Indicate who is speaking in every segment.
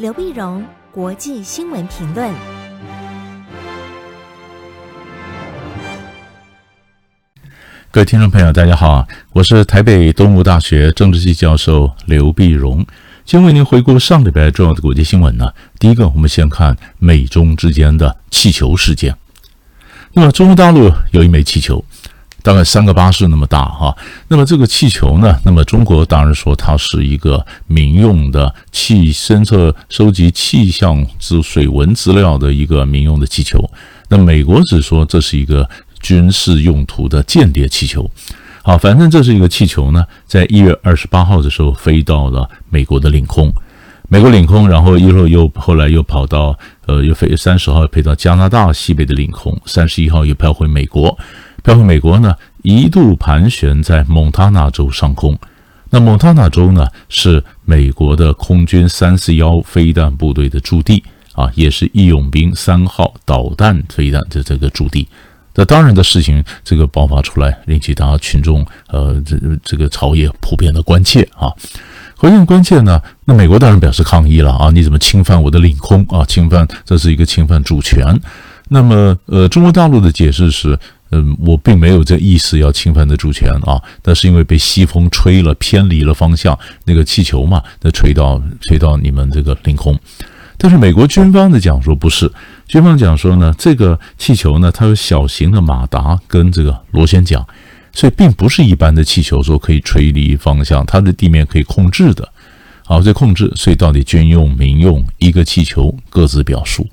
Speaker 1: 刘碧荣，国际新闻评论。
Speaker 2: 各位听众朋友，大家好，我是台北东吴大学政治系教授刘碧荣。先为您回顾上礼拜重要的国际新闻呢。第一个，我们先看美中之间的气球事件。那么，中国大陆有一枚气球。大概三个巴士那么大哈，那么这个气球呢？那么中国当然说它是一个民用的气侦测、收集气象之水文资料的一个民用的气球。那美国只说这是一个军事用途的间谍气球。好，反正这是一个气球呢，在一月二十八号的时候飞到了美国的领空，美国领空，然后一会儿又后来又跑到呃，又飞三十号飞到加拿大西北的领空，三十一号又飘回美国。飘回美国呢，一度盘旋在蒙塔纳州上空。那蒙塔纳州呢，是美国的空军三四幺飞弹部队的驻地啊，也是义勇兵三号导弹飞弹的这个驻地。那当然的事情，这个爆发出来，引起大家群众呃，这这个朝野普遍的关切啊。何应关切呢？那美国当然表示抗议了啊！你怎么侵犯我的领空啊？侵犯，这是一个侵犯主权。那么呃，中国大陆的解释是。嗯，我并没有这意思要侵犯的主权啊，那是因为被西风吹了，偏离了方向，那个气球嘛，那吹到吹到你们这个领空。但是美国军方的讲说不是，军方讲说呢，这个气球呢，它有小型的马达跟这个螺旋桨，所以并不是一般的气球说可以吹离方向，它的地面可以控制的。好，这控制，所以到底军用民用，一个气球各自表述。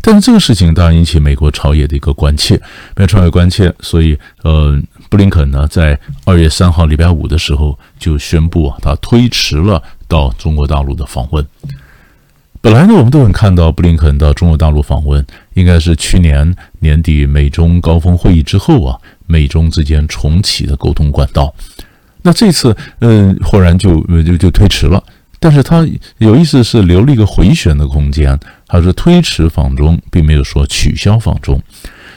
Speaker 2: 但是这个事情当然引起美国朝野的一个关切，美国朝野关切，所以呃，布林肯呢在二月三号礼拜五的时候就宣布啊，他推迟了到中国大陆的访问。本来呢，我们都很看到布林肯到中国大陆访问，应该是去年年底美中高峰会议之后啊，美中之间重启的沟通管道。那这次嗯、呃，忽然就就就推迟了。但是他有意思是留了一个回旋的空间，他说推迟访中，并没有说取消访中。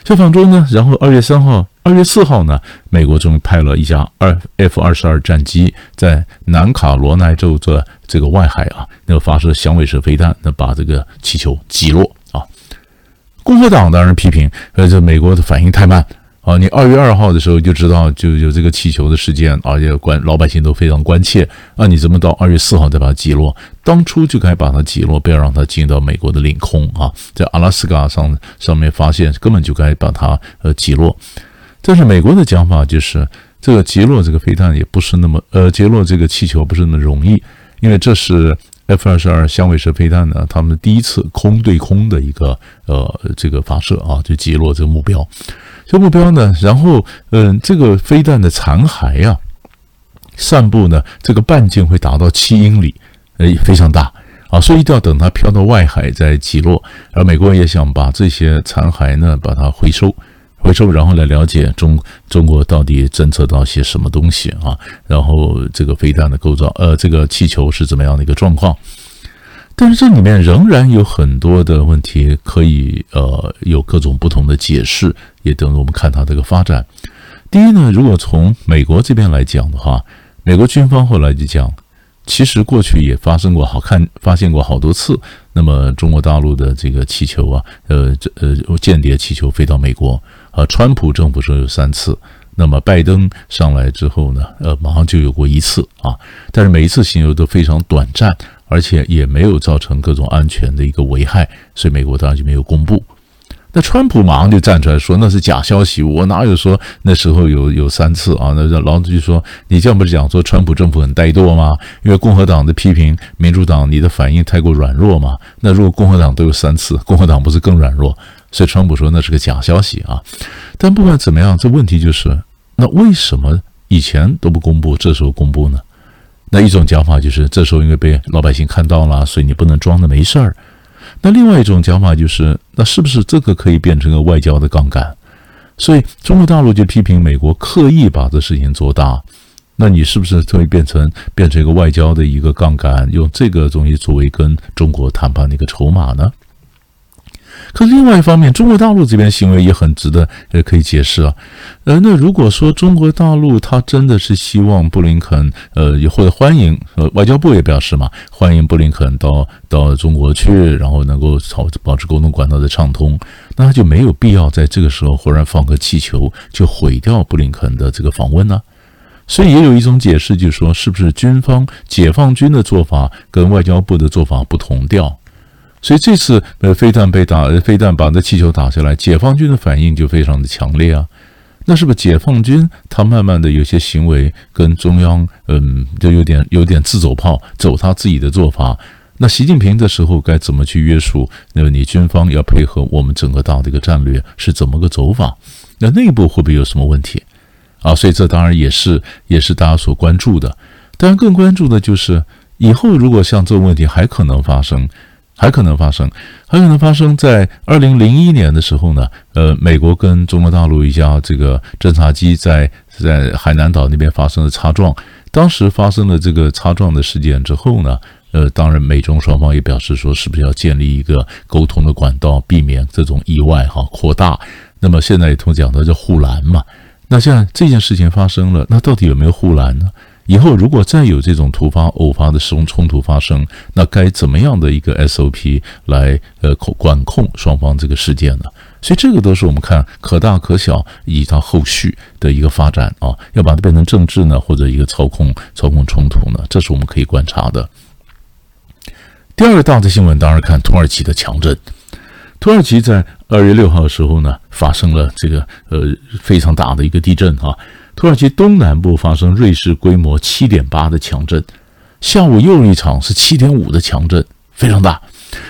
Speaker 2: 这访中呢，然后二月三号、二月四号呢，美国终于派了一架二 F 二十二战机在南卡罗来州的这个外海啊，那个发射响尾蛇飞弹，那把这个气球击落啊。共和党当然批评，呃，这美国的反应太慢。啊，你二月二号的时候就知道就有这个气球的事件，而且关老百姓都非常关切。那你怎么到二月四号再把它击落？当初就该把它击落，不要让它进到美国的领空啊！在阿拉斯加上上面发现，根本就该把它呃击落。但是美国的讲法就是，这个击落这个飞弹也不是那么呃击落这个气球不是那么容易，因为这是 F 二十二响尾蛇飞弹呢，他们第一次空对空的一个呃这个发射啊，就击落这个目标。这目标呢，然后，嗯，这个飞弹的残骸啊，散布呢，这个半径会达到七英里，呃，非常大啊，所以一定要等它飘到外海再击落。而美国人也想把这些残骸呢，把它回收，回收，然后来了解中中国到底侦测到些什么东西啊，然后这个飞弹的构造，呃，这个气球是怎么样的一个状况。但是这里面仍然有很多的问题可以呃有各种不同的解释，也等着我们看它这个发展。第一呢，如果从美国这边来讲的话，美国军方后来就讲，其实过去也发生过好看发现过好多次，那么中国大陆的这个气球啊，呃这呃间谍气球飞到美国啊，川普政府说有三次，那么拜登上来之后呢，呃马上就有过一次啊，但是每一次行动都非常短暂。而且也没有造成各种安全的一个危害，所以美国当然就没有公布。那川普马上就站出来说那是假消息，我哪有说那时候有有三次啊？那老子就说你这样不是讲说川普政府很怠惰吗？因为共和党的批评民主党你的反应太过软弱嘛。那如果共和党都有三次，共和党不是更软弱？所以川普说那是个假消息啊。但不管怎么样，这问题就是那为什么以前都不公布，这时候公布呢？那一种讲法就是，这时候因为被老百姓看到了，所以你不能装的没事儿。那另外一种讲法就是，那是不是这个可以变成个外交的杠杆？所以中国大陆就批评美国刻意把这事情做大。那你是不是会变成变成一个外交的一个杠杆，用这个东西作为跟中国谈判的一个筹码呢？可另外一方面，中国大陆这边行为也很值得呃可以解释啊。呃，那如果说中国大陆他真的是希望布林肯呃或者欢迎呃外交部也表示嘛，欢迎布林肯到到中国去，然后能够保保持沟通管道的畅通，那他就没有必要在这个时候忽然放个气球就毁掉布林肯的这个访问呢。所以也有一种解释，就是说是不是军方解放军的做法跟外交部的做法不同调？所以这次呃飞弹被打，飞弹把那气球打下来，解放军的反应就非常的强烈啊。那是不是解放军他慢慢的有些行为跟中央嗯就有点有点自走炮，走他自己的做法？那习近平的时候该怎么去约束？那么你军方要配合我们整个大的一个战略是怎么个走法？那内部会不会有什么问题？啊，所以这当然也是也是大家所关注的。当然更关注的就是以后如果像这个问题还可能发生。还可能发生，还可能发生在二零零一年的时候呢。呃，美国跟中国大陆一架这个侦察机在在海南岛那边发生了擦撞。当时发生了这个擦撞的事件之后呢，呃，当然美中双方也表示说，是不是要建立一个沟通的管道，避免这种意外哈扩大。那么现在也通讲的叫护栏嘛。那现在这件事情发生了，那到底有没有护栏呢？以后如果再有这种突发偶发的冲冲突发生，那该怎么样的一个 SOP 来呃管控双方这个事件呢？所以这个都是我们看可大可小，以及它后续的一个发展啊，要把它变成政治呢，或者一个操控操控冲突呢，这是我们可以观察的。第二个大的新闻，当然看土耳其的强震。土耳其在二月六号的时候呢，发生了这个呃非常大的一个地震啊。土耳其东南部发生瑞士规模七点八的强震，下午又一场是七点五的强震，非常大，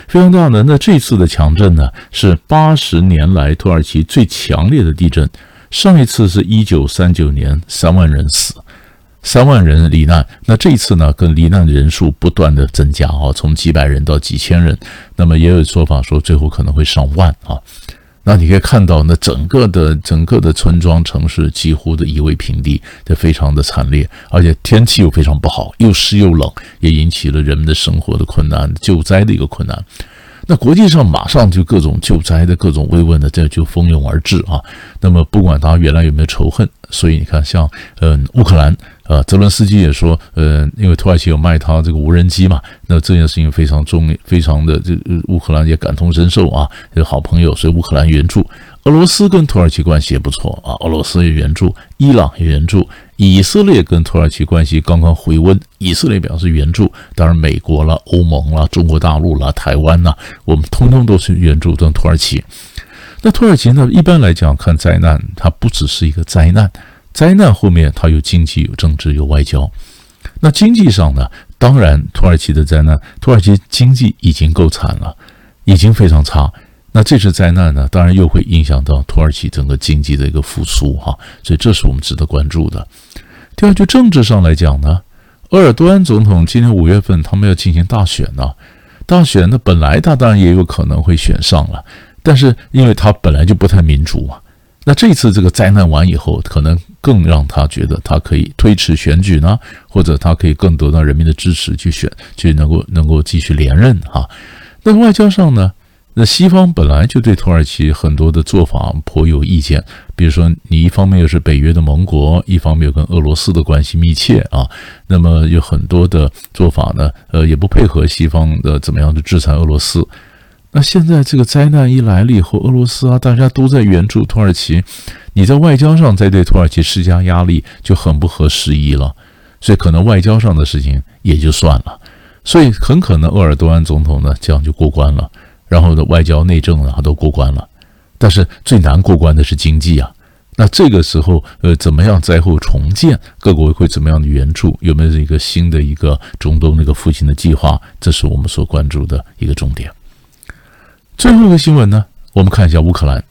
Speaker 2: 非常大的。那这次的强震呢，是八十年来土耳其最强烈的地震。上一次是一九三九年，三万人死，三万人罹难。那这一次呢，跟罹难的人数不断的增加啊，从几百人到几千人。那么也有说法说，最后可能会上万啊。那你可以看到，那整个的整个的村庄城市几乎的夷为平地，这非常的惨烈，而且天气又非常不好，又湿又冷，也引起了人们的生活的困难，救灾的一个困难。那国际上马上就各种救灾的各种慰问的，这就蜂拥而至啊。那么不管他原来有没有仇恨，所以你看，像嗯乌克兰。啊，泽伦斯基也说，呃，因为土耳其有卖他这个无人机嘛，那这件事情非常重，非常的这乌克兰也感同身受啊，有好朋友，所以乌克兰援助。俄罗斯跟土耳其关系也不错啊，俄罗斯也援助，伊朗也援助，以色列跟土耳其关系刚刚回温，以色列表示援助，当然美国了、欧盟了、中国大陆了、台湾呐，我们通通都是援助跟土耳其。那土耳其呢，一般来讲看灾难，它不只是一个灾难。灾难后面，它有经济、有政治、有外交。那经济上呢？当然，土耳其的灾难，土耳其经济已经够惨了，已经非常差。那这次灾难呢？当然又会影响到土耳其整个经济的一个复苏，哈。所以，这是我们值得关注的。第二，就政治上来讲呢，鄂尔多安总统今年五月份他们要进行大选呢。大选呢，本来他当然也有可能会选上了，但是因为他本来就不太民主嘛。那这次这个灾难完以后，可能更让他觉得他可以推迟选举呢，或者他可以更得到人民的支持去选，去能够能够继续连任哈。那外交上呢，那西方本来就对土耳其很多的做法颇有意见，比如说你一方面又是北约的盟国，一方面又跟俄罗斯的关系密切啊，那么有很多的做法呢，呃，也不配合西方的怎么样的制裁俄罗斯。那现在这个灾难一来了以后，俄罗斯啊，大家都在援助土耳其，你在外交上再对土耳其施加压力就很不合时宜了，所以可能外交上的事情也就算了，所以很可能鄂尔多安总统呢这样就过关了，然后的外交内政呢都过关了，但是最难过关的是经济啊，那这个时候呃怎么样灾后重建，各国会怎么样的援助，有没有一个新的一个中东那个复兴的计划，这是我们所关注的一个重点。最后一个新闻呢，我们看一下乌克兰。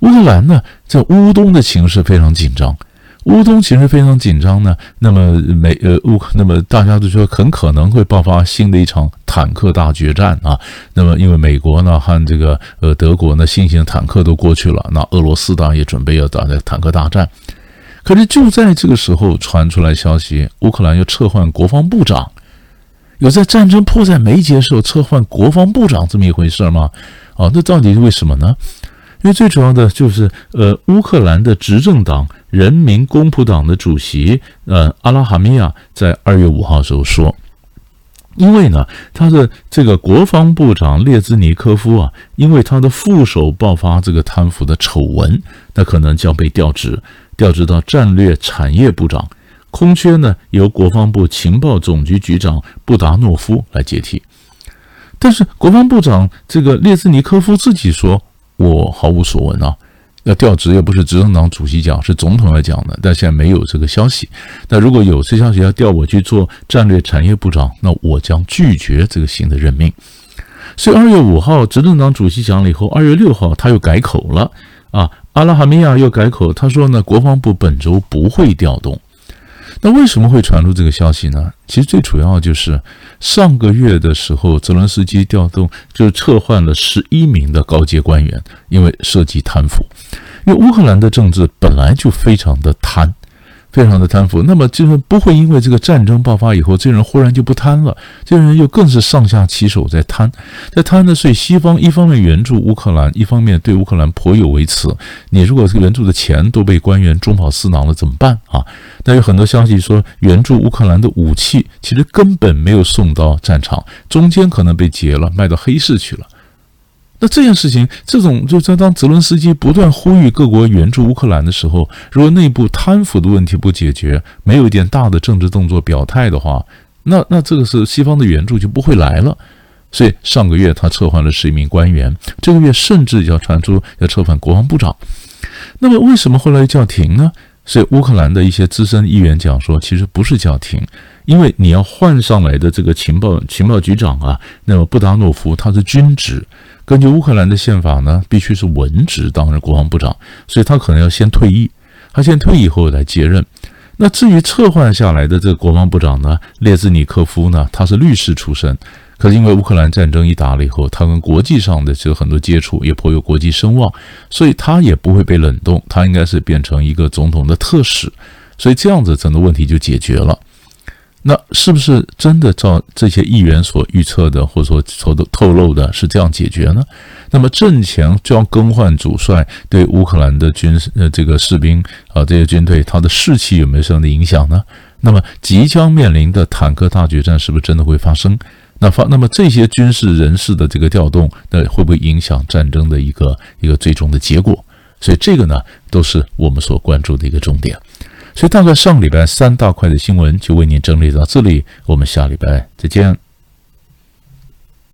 Speaker 2: 乌克兰呢，在乌东的情势非常紧张。乌东情势非常紧张呢，那么美呃乌，那么大家都说很可能会爆发新的一场坦克大决战啊。那么因为美国呢和这个呃德国呢新型坦克都过去了，那俄罗斯当然也准备要打这坦克大战。可是就在这个时候传出来消息，乌克兰要撤换国防部长。有在战争迫在眉睫时候撤换国防部长这么一回事吗？哦，那到底是为什么呢？因为最主要的就是，呃，乌克兰的执政党人民公仆党的主席，呃，阿拉哈米亚在二月五号时候说，因为呢，他的这个国防部长列兹尼科夫啊，因为他的副手爆发这个贪腐的丑闻，那可能将被调职，调职到战略产业部长，空缺呢由国防部情报总局局长布达诺夫来接替。但是国防部长这个列兹尼科夫自己说。我毫无所闻啊，要调职又不是执政党主席讲，是总统来讲的，但现在没有这个消息。那如果有这消息要调我去做战略产业部长，那我将拒绝这个新的任命。所以二月五号执政党主席讲了以后，二月六号他又改口了啊，阿拉哈米亚又改口，他说呢，国防部本周不会调动。那为什么会传出这个消息呢？其实最主要就是上个月的时候，泽伦斯基调动就是撤换了十一名的高阶官员，因为涉及贪腐。因为乌克兰的政治本来就非常的贪。非常的贪腐，那么就是不会因为这个战争爆发以后，这人忽然就不贪了，这人又更是上下其手在贪，在贪的。所以西方一方面援助乌克兰，一方面对乌克兰颇有微词。你如果这个援助的钱都被官员中饱私囊了，怎么办啊？那有很多消息说，援助乌克兰的武器其实根本没有送到战场，中间可能被劫了，卖到黑市去了。那这件事情，这种就在当泽伦斯基不断呼吁各国援助乌克兰的时候，如果内部贪腐的问题不解决，没有一点大的政治动作表态的话，那那这个是西方的援助就不会来了。所以上个月他撤换了十一名官员，这个月甚至要传出要撤换国防部长。那么为什么后来叫停呢？所以乌克兰的一些资深议员讲说，其实不是叫停，因为你要换上来的这个情报情报局长啊，那么布达诺夫他是军职。根据乌克兰的宪法呢，必须是文职当任国防部长，所以他可能要先退役，他先退役后来接任。那至于撤换下来的这个国防部长呢，列兹尼科夫呢，他是律师出身，可是因为乌克兰战争一打了以后，他跟国际上的这个很多接触，也颇有国际声望，所以他也不会被冷冻，他应该是变成一个总统的特使，所以这样子整个问题就解决了。那是不是真的照这些议员所预测的，或者说所透露的，是这样解决呢？那么阵前就要更换主帅，对乌克兰的军呃这个士兵啊这些军队，他的士气有没有什么影响呢？那么即将面临的坦克大决战是不是真的会发生？那发那么这些军事人士的这个调动，那会不会影响战争的一个一个最终的结果？所以这个呢，都是我们所关注的一个重点。所以大概上礼拜三大块的新闻就为您整理到这里，我们下礼拜再见。